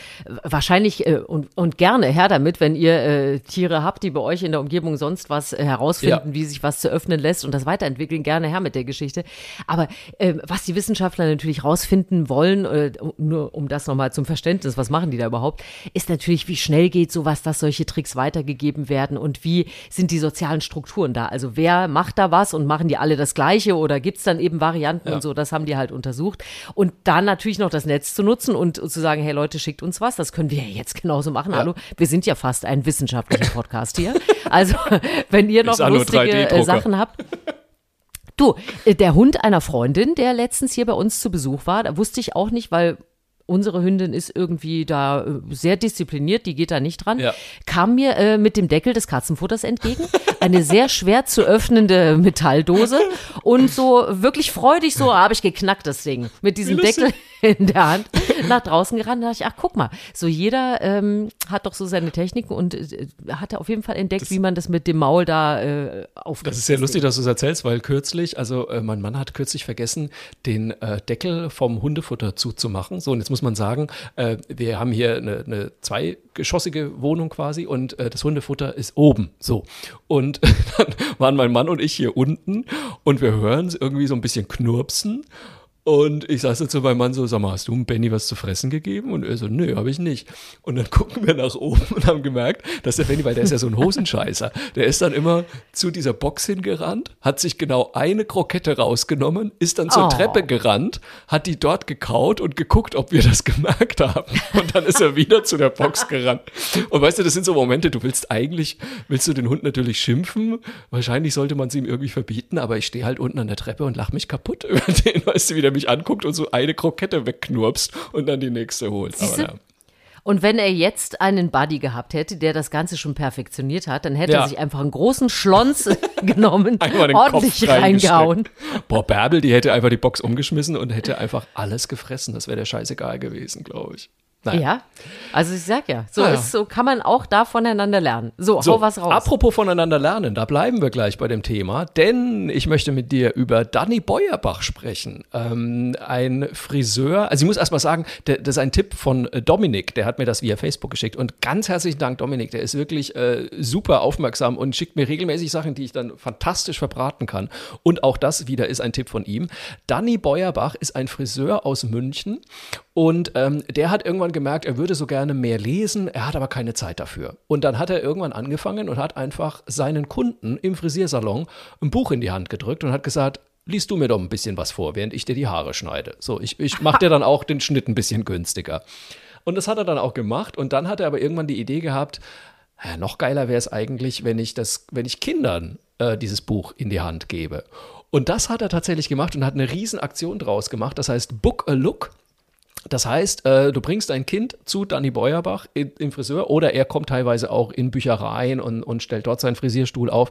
wahrscheinlich äh, und, und gerne her damit, wenn ihr äh, Tiere habt, die bei euch in der Umgebung sonst was äh, herausfinden, Ja. wie sich was zu öffnen lässt und das weiterentwickeln, gerne her mit der Geschichte. Aber äh, was die Wissenschaftler natürlich rausfinden wollen, äh, nur um das nochmal zum Verständnis, was machen die da überhaupt, ist natürlich, wie schnell geht sowas, dass solche Tricks weitergegeben werden und wie sind die sozialen Strukturen da? Also wer macht da was und machen die alle das Gleiche oder gibt es dann eben Varianten Ja. und so? Das haben die halt untersucht. Und dann natürlich noch das Netz zu nutzen und zu sagen, hey Leute, schickt uns was. Das können wir ja jetzt genauso machen. Hallo, wir sind ja fast ein wissenschaftlicher Podcast hier. Also wenn ihr noch lustige 3D-Drucker. äh, Sachen habt. Du, äh, der Hund einer Freundin, der letztens hier bei uns zu Besuch war, da wusste ich auch nicht, weil unsere Hündin ist irgendwie da äh, sehr diszipliniert, die geht da nicht dran, Ja. kam mir äh, mit dem Deckel des Katzenfutters entgegen. Eine sehr schwer zu öffnende Metalldose und so wirklich freudig so habe ich geknackt das Ding mit diesem. Deckel in der Hand nach draußen gerannt. Da dachte ich, ach guck mal, so jeder ähm, hat doch so seine Techniken und äh, hat er auf jeden Fall entdeckt, wie man das mit dem Maul da äh, aufkriegt. Das ist sehr lustig, dass du es erzählst, weil kürzlich, also äh, mein Mann hat kürzlich vergessen, den äh, Deckel vom Hundefutter zuzumachen. So, und jetzt muss man sagen, äh, wir haben hier eine, eine zweigeschossige Wohnung quasi und äh, das Hundefutter ist oben. So. Und dann waren mein Mann und ich hier unten und wir hören es irgendwie so ein bisschen knurpsen. Und ich saß so zu meinem Mann so, sag mal, hast du Benny was zu fressen gegeben? Und er so, nö, habe ich nicht. Und dann gucken wir nach oben und haben gemerkt, dass der Benny, weil der ist ja so ein Hosenscheißer, der ist dann immer zu dieser Box hingerannt, hat sich genau eine Krokette rausgenommen, ist dann zur Oh. Treppe gerannt, hat die dort gekaut und geguckt, ob wir das gemerkt haben. Und dann ist er wieder zu der Box gerannt. Und weißt du, das sind so Momente, du willst eigentlich, willst du den Hund natürlich schimpfen. Wahrscheinlich sollte man es ihm irgendwie verbieten, aber ich stehe halt unten an der Treppe und lach mich kaputt über den, weißt du, wie der mich anguckt und so eine Krokette wegknurpst und dann die nächste holt. Und wenn er jetzt einen Buddy gehabt hätte, der das Ganze schon perfektioniert hat, dann hätte Ja. er sich einfach einen großen Schlons genommen, ordentlich reingehauen. Boah, Bärbel, die hätte einfach die Box umgeschmissen und hätte einfach alles gefressen. Das wäre der scheißegal gewesen, glaube ich. Naja. Ja, also ich sag ja, so, Ah, ja. ist, so kann man auch da voneinander lernen. So, So, hau was raus. apropos voneinander lernen, da bleiben wir gleich bei dem Thema, denn ich möchte mit dir über Danny Beuerbach sprechen. Ähm, ein Friseur, also ich muss erst mal sagen, der, das ist ein Tipp von äh, Dominik, der hat mir das via Facebook geschickt und ganz herzlichen Dank, Dominik, der ist wirklich äh, super aufmerksam und schickt mir regelmäßig Sachen, die ich dann fantastisch verbraten kann. Und auch das wieder ist ein Tipp von ihm. Danny Beuerbach ist ein Friseur aus München und ähm, der hat irgendwann gemerkt, er würde so gerne mehr lesen, er hat aber keine Zeit dafür. Und dann hat er irgendwann angefangen und hat einfach seinen Kunden im Frisiersalon ein Buch in die Hand gedrückt und hat gesagt, liest du mir doch ein bisschen was vor, während ich dir die Haare schneide. So, ich, ich mache dir dann auch den Schnitt ein bisschen günstiger. Und das hat er dann auch gemacht und dann hat er aber irgendwann die Idee gehabt, ja, noch geiler wäre es eigentlich, wenn ich das, wenn ich Kindern äh, dieses Buch in die Hand gebe. Und das hat er tatsächlich gemacht und hat eine riesen Aktion draus gemacht. Das heißt Book a Look. Das heißt, äh, du bringst dein Kind zu Danny Beuerbach in, im Friseur oder er kommt teilweise auch in Büchereien und, und stellt dort seinen Frisierstuhl auf.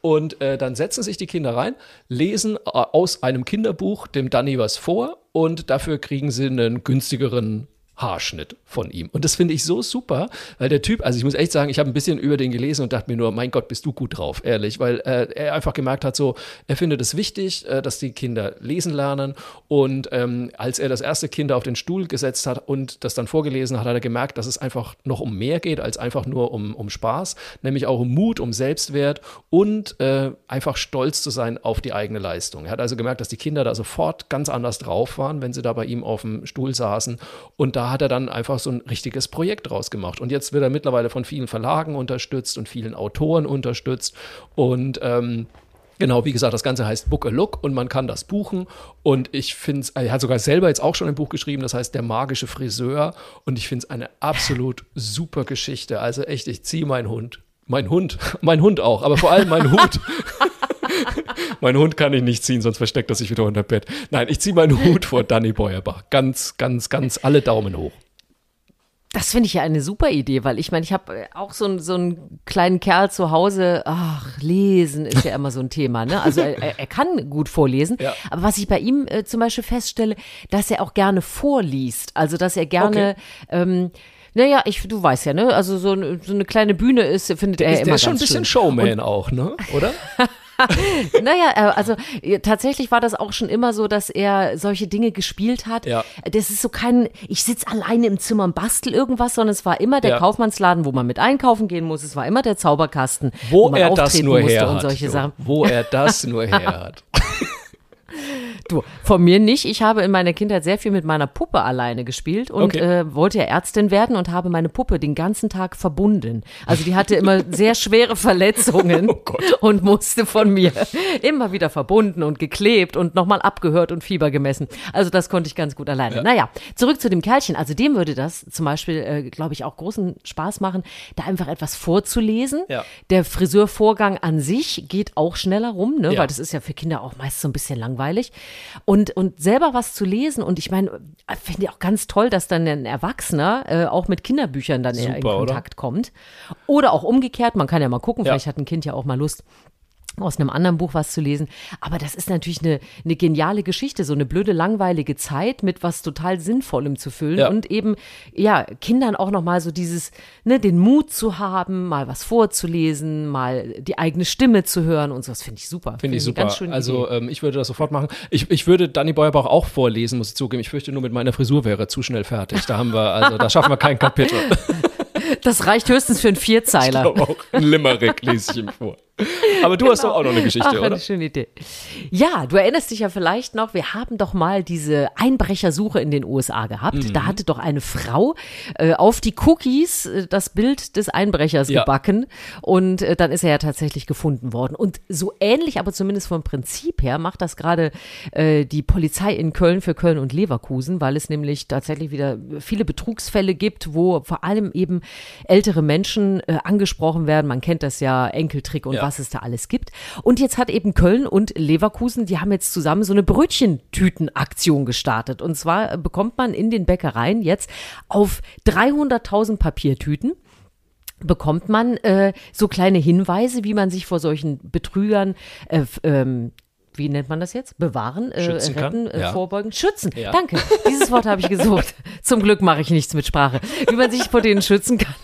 Und äh, dann setzen sich die Kinder rein, lesen äh, aus einem Kinderbuch dem Danny was vor und dafür kriegen sie einen günstigeren Haarschnitt von ihm. Und das finde ich so super, weil der Typ, also ich muss echt sagen, ich habe ein bisschen über den gelesen und dachte mir nur, mein Gott, bist du gut drauf, ehrlich, weil äh, er einfach gemerkt hat, so, er findet es wichtig, äh, dass die Kinder lesen lernen. Und ähm, als er das erste Kind auf den Stuhl gesetzt hat und das dann vorgelesen hat, hat er gemerkt, dass es einfach noch um mehr geht als einfach nur um, um Spaß, nämlich auch um Mut, um Selbstwert und äh, einfach stolz zu sein auf die eigene Leistung. Er hat also gemerkt, dass die Kinder da sofort ganz anders drauf waren, wenn sie da bei ihm auf dem Stuhl saßen. Und da hat er dann einfach so ein richtiges Projekt draus gemacht. Und jetzt wird er mittlerweile von vielen Verlagen unterstützt und vielen Autoren unterstützt. Und ähm, Genau, wie gesagt, das Ganze heißt Book a Look und man kann das buchen. Und ich finde es, er hat sogar selber jetzt auch schon ein Buch geschrieben, das heißt Der magische Friseur. Und ich finde es eine absolut super Geschichte. Also echt, ich ziehe meinen Hund. Mein Hund, mein Hund auch, aber vor allem mein Hut. mein Hund kann ich nicht ziehen, sonst versteckt er sich wieder unter Bett. Nein, ich ziehe meinen Hut vor Danny Beuerbach. Ganz, ganz, ganz alle Daumen hoch. Das finde ich ja eine super Idee, weil ich meine, ich habe auch so, einen- so einen kleinen Kerl zu Hause. Ach, lesen ist ja immer so ein Thema, ne? Also er, er- er kann gut vorlesen. Ja. Aber was ich bei ihm äh, zum Beispiel feststelle, dass er auch gerne vorliest. Also dass er gerne, ähm, naja, ich, du weißt ja, ne? Also so, eine- so eine kleine Bühne ist, findet er Der ist, immer der ist schon ein bisschen schön. Showman auch, ne? Oder? naja, äh, also tatsächlich war das auch schon immer so, dass er solche Dinge gespielt hat. Ja. Das ist so kein, ich sitze alleine im Zimmer und bastel irgendwas, sondern es war immer der Ja. Kaufmannsladen, wo man mit einkaufen gehen muss. Es war immer der Zauberkasten, Wo man er das auftreten nur musste her und hat. solche Jo. Sachen. Wo er das nur her hat. Du, von mir nicht. Ich habe in meiner Kindheit sehr viel mit meiner Puppe alleine gespielt und Okay. äh, wollte ja Ärztin werden und habe meine Puppe den ganzen Tag verbunden. Also die hatte immer sehr schwere Verletzungen Oh und musste von mir immer wieder verbunden und geklebt und nochmal abgehört und Fieber gemessen. Also das konnte ich ganz gut alleine. Naja, zurück zu dem Kerlchen. Also dem würde das zum Beispiel, äh, glaube ich, auch großen Spaß machen, da einfach etwas vorzulesen. Ja. Der Friseurvorgang an sich geht auch schneller rum, ne? Ja. weil das ist ja für Kinder auch meist so ein bisschen langweilig. Und, und selber was zu lesen und ich meine, äh, finde ich auch ganz toll, dass dann ein Erwachsener äh, auch mit Kinderbüchern dann eher in Super, oder? Kontakt kommt. Oder auch umgekehrt, man kann ja mal gucken, Ja. vielleicht hat ein Kind ja auch mal Lust aus einem anderen Buch was zu lesen. Aber das ist natürlich eine, eine geniale Geschichte, so eine blöde, langweilige Zeit mit was total Sinnvollem zu füllen Ja. und eben, ja, Kindern auch nochmal so dieses, ne, den Mut zu haben, mal was vorzulesen, mal die eigene Stimme zu hören und so. Das finde ich super. Finde ich eine super. Also ähm, ich würde das sofort machen. Ich, ich würde Danny Beuerbach auch vorlesen, muss ich zugeben. Ich fürchte nur mit meiner Frisur wäre zu schnell fertig. Da haben wir, also da schaffen wir kein Kapitel. das reicht höchstens für einen Vierzeiler. Aber auch ein Limerick lese ich ihm vor. Aber du hast doch auch noch eine Geschichte, Ach, oder? eine schöne Idee. Ja, du erinnerst dich ja vielleicht noch, wir haben doch mal diese Einbrechersuche in den USA gehabt. Mhm. Da hatte doch eine Frau äh, auf die Cookies äh, das Bild des Einbrechers Ja. gebacken und äh, dann ist er ja tatsächlich gefunden worden. Und so ähnlich, aber zumindest vom Prinzip her, macht das gerade äh, die Polizei in Köln für Köln und Leverkusen, weil es nämlich tatsächlich wieder viele Betrugsfälle gibt, wo vor allem eben ältere Menschen äh, angesprochen werden. Man kennt das ja, Enkeltrick und Ja. Was es da alles gibt. Und jetzt hat eben Köln und Leverkusen, die haben jetzt zusammen so eine Brötchentütenaktion gestartet. Und zwar äh, bekommt man in den Bäckereien jetzt auf 300.000 Papiertüten bekommt man äh, so kleine Hinweise, wie man sich vor solchen Betrügern äh, ähm, wie nennt man das jetzt? Bewahren, äh, retten, äh, Ja. vorbeugen, schützen. Ja. Danke. Dieses Wort habe ich gesucht. Zum Glück mache ich nichts mit Sprache. Wie man sich vor denen schützen kann.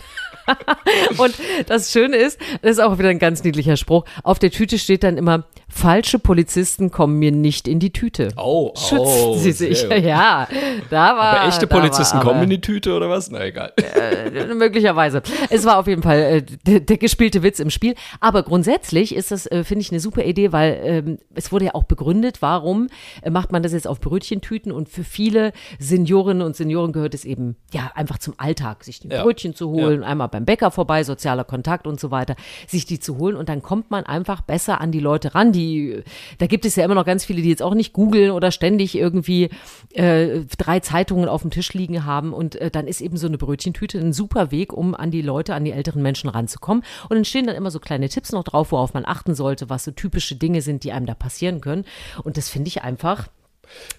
Und das Schöne ist, das ist auch wieder ein ganz niedlicher Spruch. Auf der Tüte steht dann immer: Falsche Polizisten kommen mir nicht in die Tüte. Oh, Schützen oh, sie sehr sich. gut. Ja, da war. Aber echte da war Polizisten aber- kommen in die Tüte oder was? Na egal. Möglicherweise. Es war auf jeden Fall äh, der, der gespielte Witz im Spiel. Aber grundsätzlich ist das, äh, finde ich, eine super Idee, weil ähm, es wurde ja auch begründet, warum äh, macht man das jetzt auf Brötchentüten und für viele Seniorinnen und Senioren gehört es eben ja einfach zum Alltag, sich ein Ja. Brötchen zu holen, einmal beim Bäcker vorbei, sozialer Kontakt und so weiter, sich die zu holen und dann kommt man einfach besser an die Leute ran. Die, da gibt es ja immer noch ganz viele, die jetzt auch nicht googeln oder ständig irgendwie äh, drei Zeitungen auf dem Tisch liegen haben und äh, dann ist eben so eine Brötchentüte ein super Weg, um an die Leute, an die älteren Menschen ranzukommen. Und dann stehen dann immer so kleine Tipps noch drauf, worauf man achten sollte, was so typische Dinge sind, die einem da passieren können. Und das finde ich einfach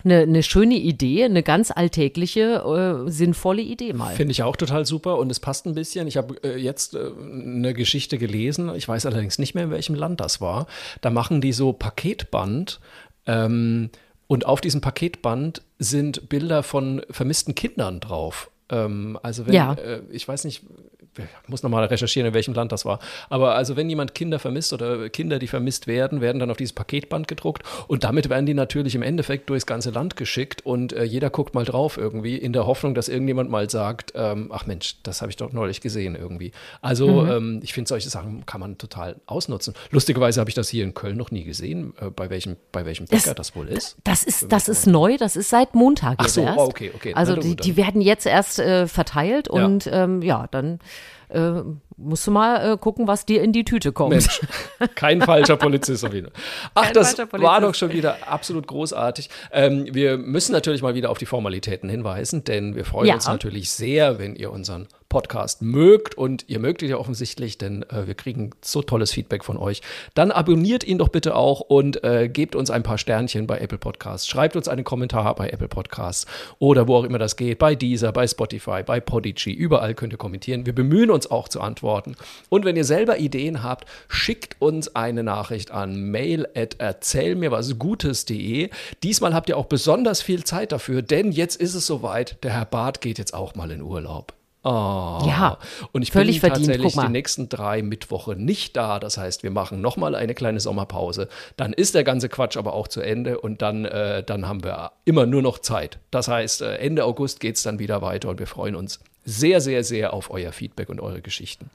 eine, eine schöne Idee, eine ganz alltägliche, äh, sinnvolle Idee mal. Finde ich auch total super und es passt ein bisschen. Ich habe äh, jetzt äh, eine Geschichte gelesen, ich weiß allerdings nicht mehr, in welchem Land das war. Da machen die so Paketband ähm, und auf diesem Paketband sind Bilder von vermissten Kindern drauf. Ähm, also wenn, Ja. äh, ich weiß nicht, ich muss nochmal recherchieren, in welchem Land das war. Aber also wenn jemand Kinder vermisst oder Kinder, die vermisst werden, werden dann auf dieses Paketband gedruckt und damit werden die natürlich im Endeffekt durchs ganze Land geschickt und äh, jeder guckt mal drauf irgendwie in der Hoffnung, dass irgendjemand mal sagt, ähm, ach Mensch, das habe ich doch neulich gesehen irgendwie. Also ähm, ich finde, solche Sachen kann man total ausnutzen. Lustigerweise habe ich das hier in Köln noch nie gesehen, äh, bei welchem, bei welchem Bäcker das, wohl ist. Das ist, das ist neu, das ist seit Montag Ach so, erst. okay, okay. Also Na die, die werden jetzt erst äh, verteilt Ja. und ähm, ja, dann äh, musst du mal äh, gucken, was dir in die Tüte kommt. Mensch, kein falscher Polizist auf jeden Fall. Ach, Kein das war doch schon wieder absolut großartig. Ähm, wir müssen natürlich mal wieder auf die Formalitäten hinweisen, denn wir freuen Ja. uns natürlich sehr, wenn ihr unseren Podcast mögt und ihr mögt ihn ja offensichtlich, denn äh, wir kriegen so tolles Feedback von euch. Dann abonniert ihn doch bitte auch und äh, gebt uns ein paar Sternchen bei Apple Podcasts. Schreibt uns einen Kommentar bei Apple Podcasts oder wo auch immer das geht, bei Deezer, bei Spotify, bei Podigy. Überall könnt ihr kommentieren. Wir bemühen uns auch zu antworten. Und wenn ihr selber Ideen habt, schickt uns eine Nachricht an mail at erzählmirwasgutes.de. Diesmal habt ihr auch besonders viel Zeit dafür, denn jetzt ist es soweit. Der Herr Barth geht jetzt auch mal in Urlaub. Oh. Ja, und ich völlig bin verdient, tatsächlich die nächsten drei Mittwoche nicht da. Das heißt, wir machen nochmal eine kleine Sommerpause. Dann ist der ganze Quatsch aber auch zu Ende und dann, äh, dann haben wir immer nur noch Zeit. Das heißt, äh, Ende August geht es dann wieder weiter und wir freuen uns sehr, sehr, sehr auf euer Feedback und eure Geschichten.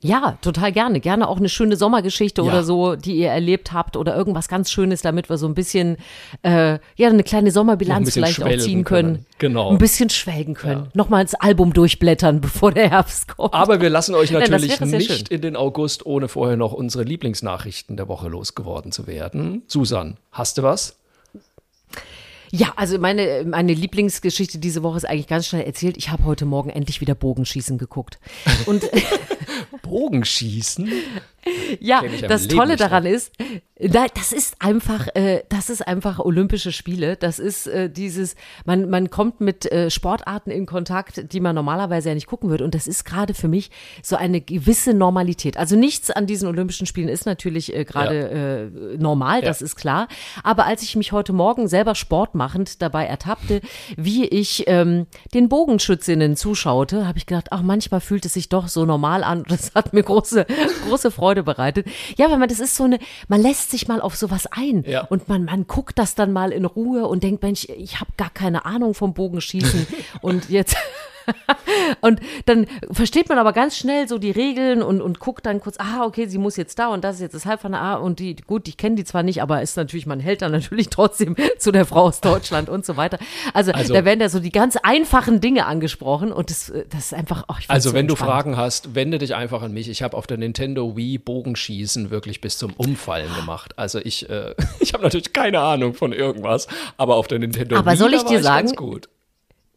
Ja, total gerne. Gerne auch eine schöne Sommergeschichte Ja. oder so, die ihr erlebt habt oder irgendwas ganz Schönes, damit wir so ein bisschen, äh, ja, eine kleine Sommerbilanz bisschen vielleicht auch ziehen können. können. Genau. Ein bisschen schwelgen können. Nochmal ins Album durchblättern, bevor der Herbst kommt. Aber wir lassen euch Nein, natürlich sehr nicht schön. in den August, ohne vorher noch unsere Lieblingsnachrichten der Woche losgeworden zu werden. Susan, hast du was? Ja, also meine, meine Lieblingsgeschichte diese Woche ist eigentlich ganz schnell erzählt. Ich habe heute Morgen endlich wieder Bogenschießen geguckt. Und Bogenschießen? Ja, das Leben Tolle daran ist, da- das ist einfach, äh, das ist einfach Olympische Spiele. Das ist äh, dieses, man, man kommt mit äh, Sportarten in Kontakt, die man normalerweise ja nicht gucken würde. Und das ist gerade für mich so eine gewisse Normalität. Also nichts an diesen Olympischen Spielen ist natürlich äh, gerade äh, normal, das ist klar. Aber als ich mich heute Morgen selber sportmachend dabei ertappte, wie ich ähm, den Bogenschützinnen zuschaute, habe ich gedacht, ach, manchmal fühlt es sich doch so normal an. Das hat mir große, große Freude bereitet. Ja, weil man, das ist so eine, man lässt sich mal auf sowas ein Ja. und man, man guckt das dann mal in Ruhe und denkt, Mensch, ich habe gar keine Ahnung vom Bogenschießen und jetzt und dann versteht man aber ganz schnell so die Regeln und, und guckt dann kurz, ah, okay, sie muss jetzt da und das ist jetzt das Halbfinale, ah, und die, gut, ich kenne die zwar nicht, aber ist natürlich, man hält dann natürlich trotzdem zu der Frau aus Deutschland und so weiter. Also, Also- da werden da so die ganz einfachen Dinge angesprochen und das, äh, das ist einfach, oh, Also, so wenn du. Fragen hast, wende dich einfach an mich. Ich habe auf der Nintendo Wii Bogenschießen wirklich bis zum Umfallen gemacht. Also, ich, äh, ich habe natürlich keine Ahnung von irgendwas, aber auf der Nintendo Aber Wii soll ich dir sagen, ganz gut.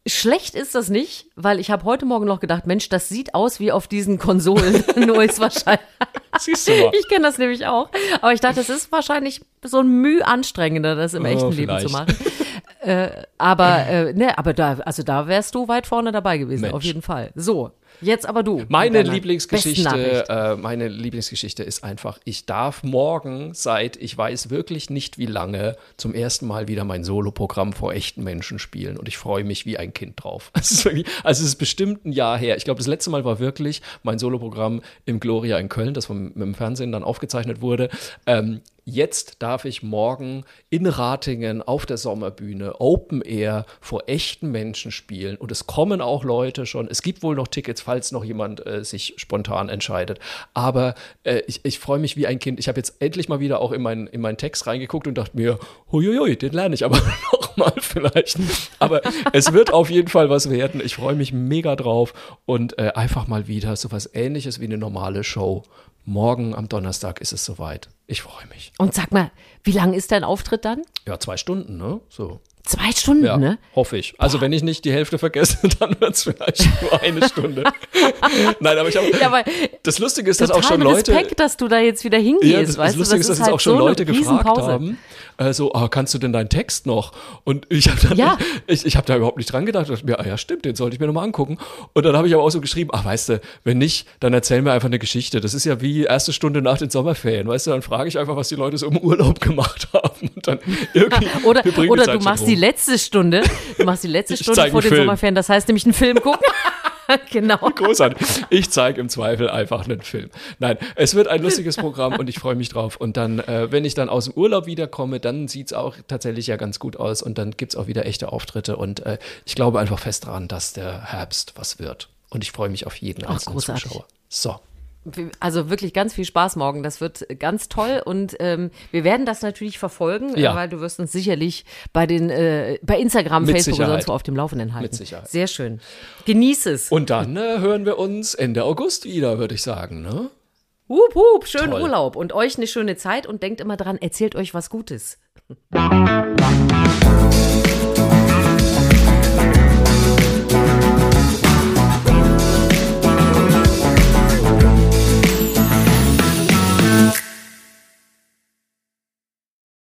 Schlecht ist das nicht, weil ich habe heute Morgen noch gedacht, Mensch, das sieht aus wie auf diesen Konsolen, nur ist wahrscheinlich. Siehst du mal. Ich kenne das nämlich auch. Aber ich dachte, es ist wahrscheinlich so ein Mühe anstrengender, das im Oh, echten Leben vielleicht. zu machen. Äh, aber äh, ne, aber da, also da wärst du weit vorne dabei gewesen, Mensch. auf jeden Fall. So, jetzt aber du. Meine Lieblingsgeschichte, äh, meine Lieblingsgeschichte ist einfach, ich darf morgen seit ich weiß wirklich nicht wie lange zum ersten Mal wieder mein Soloprogramm vor echten Menschen spielen und ich freue mich wie ein Kind drauf. Wirklich, also es ist bestimmt ein Jahr her. Ich glaube, das letzte Mal war wirklich mein Soloprogramm im Gloria in Köln, das vom, mit dem Fernsehen dann aufgezeichnet wurde. Ähm, Jetzt darf ich morgen in Ratingen auf der Sommerbühne Open Air vor echten Menschen spielen. Und es kommen auch Leute schon. Es gibt wohl noch Tickets, falls noch jemand äh, sich spontan entscheidet. Aber äh, ich, ich freue mich wie ein Kind. Ich habe jetzt endlich mal wieder auch in, mein, in meinen Text reingeguckt und dachte mir, huiuiui, den lerne ich aber noch mal vielleicht. Aber es wird auf jeden Fall was werden. Ich freue mich mega drauf. Und äh, einfach mal wieder so was ähnliches wie eine normale Show. Morgen am Donnerstag ist es soweit. Ich freue mich. Und sag mal, wie lang ist dein Auftritt dann? Ja, zwei Stunden, ne? So. Zwei Stunden, Ja, ne? hoffe ich. Also wenn ich nicht die Hälfte vergesse, dann wird es vielleicht nur eine Stunde. Nein, aber ich habe. Ja, das Lustige ist, dass auch schon Leute. Respekt, dass du da jetzt wieder hingehst, Ja, das, weißt das du? Lustige ist, dass es halt auch schon so Leute gefragt haben, äh, so, ah, kannst du denn deinen Text noch? Und ich habe dann, Ja. ich, ich habe da überhaupt nicht dran gedacht. Ich dachte mir, ah ja, stimmt, den sollte ich mir nochmal angucken. Und dann habe ich aber auch so geschrieben, ach, weißt du, wenn nicht, dann erzähl mir einfach eine Geschichte. Das ist ja wie erste Stunde nach den Sommerferien, weißt du, dann frage ich einfach, was die Leute so im Urlaub gemacht haben. Und dann irgendwie Oder, die oder du machst rum. Die letzte Stunde, du machst die letzte Stunde vor den Film. Sommerferien, das heißt nämlich einen Film gucken. genau. Großartig. Ich zeige im Zweifel einfach einen Film. Nein, es wird ein lustiges Programm und ich freue mich drauf. Und dann, äh, wenn ich dann aus dem Urlaub wiederkomme, dann sieht es auch tatsächlich ja ganz gut aus und dann gibt es auch wieder echte Auftritte. Und äh, ich glaube einfach fest daran, dass der Herbst was wird. Und ich freue mich auf jeden einzelnen großartig. Zuschauer. So. Also wirklich ganz viel Spaß morgen. Das wird ganz toll und ähm, wir werden das natürlich verfolgen, Ja. äh, weil du wirst uns sicherlich bei den äh, bei Instagram, Mit Facebook und Sicherheit. sonst wo auf dem Laufenden halten. Mit Sicherheit. Sehr schön. Genieß es. Und dann äh, hören wir uns Ende August wieder, würde ich sagen. Ne? Hup, hup, schönen Toll. Urlaub und euch eine schöne Zeit und denkt immer dran, erzählt euch was Gutes.